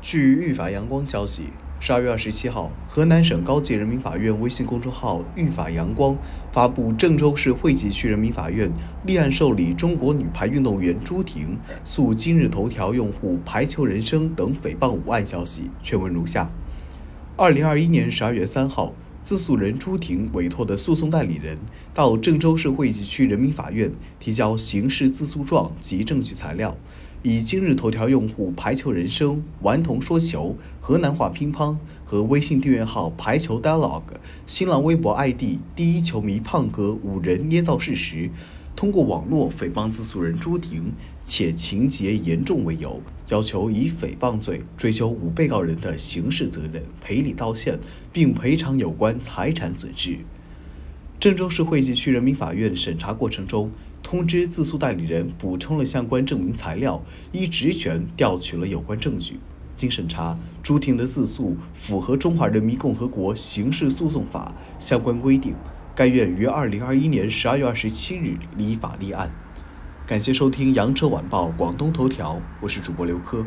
据豫法阳光消息，十二月二十七号，河南省高级人民法院微信公众号“豫法阳光”发布郑州市惠济区人民法院立案受理中国女排运动员朱婷诉今日头条用户“排球人生”等诽谤五案消息，全文如下：二零二一年十二月三号，自诉人朱婷委托的诉讼代理人到郑州市惠济区人民法院提交刑事自诉状及证据材料。以今日头条用户“排球人生”、“顽童说球”、“河南话乒乓”和微信订阅号“排球 dialog”、新浪微博 ID“ 第一球迷胖哥”五人捏造事实，通过网络诽谤自诉人朱婷，且情节严重为由，要求以诽谤罪追究五被告人的刑事责任、赔礼道歉，并赔偿有关财产损失。郑州市惠济区人民法院审查过程中，通知自诉代理人补充了相关证明材料，依职权调取了有关证据。经审查，朱婷的自诉符合《中华人民共和国刑事诉讼法》相关规定。该院于二零二一年十二月二十七日依法立案。感谢收听《羊城晚报广东头条》，我是主播刘科。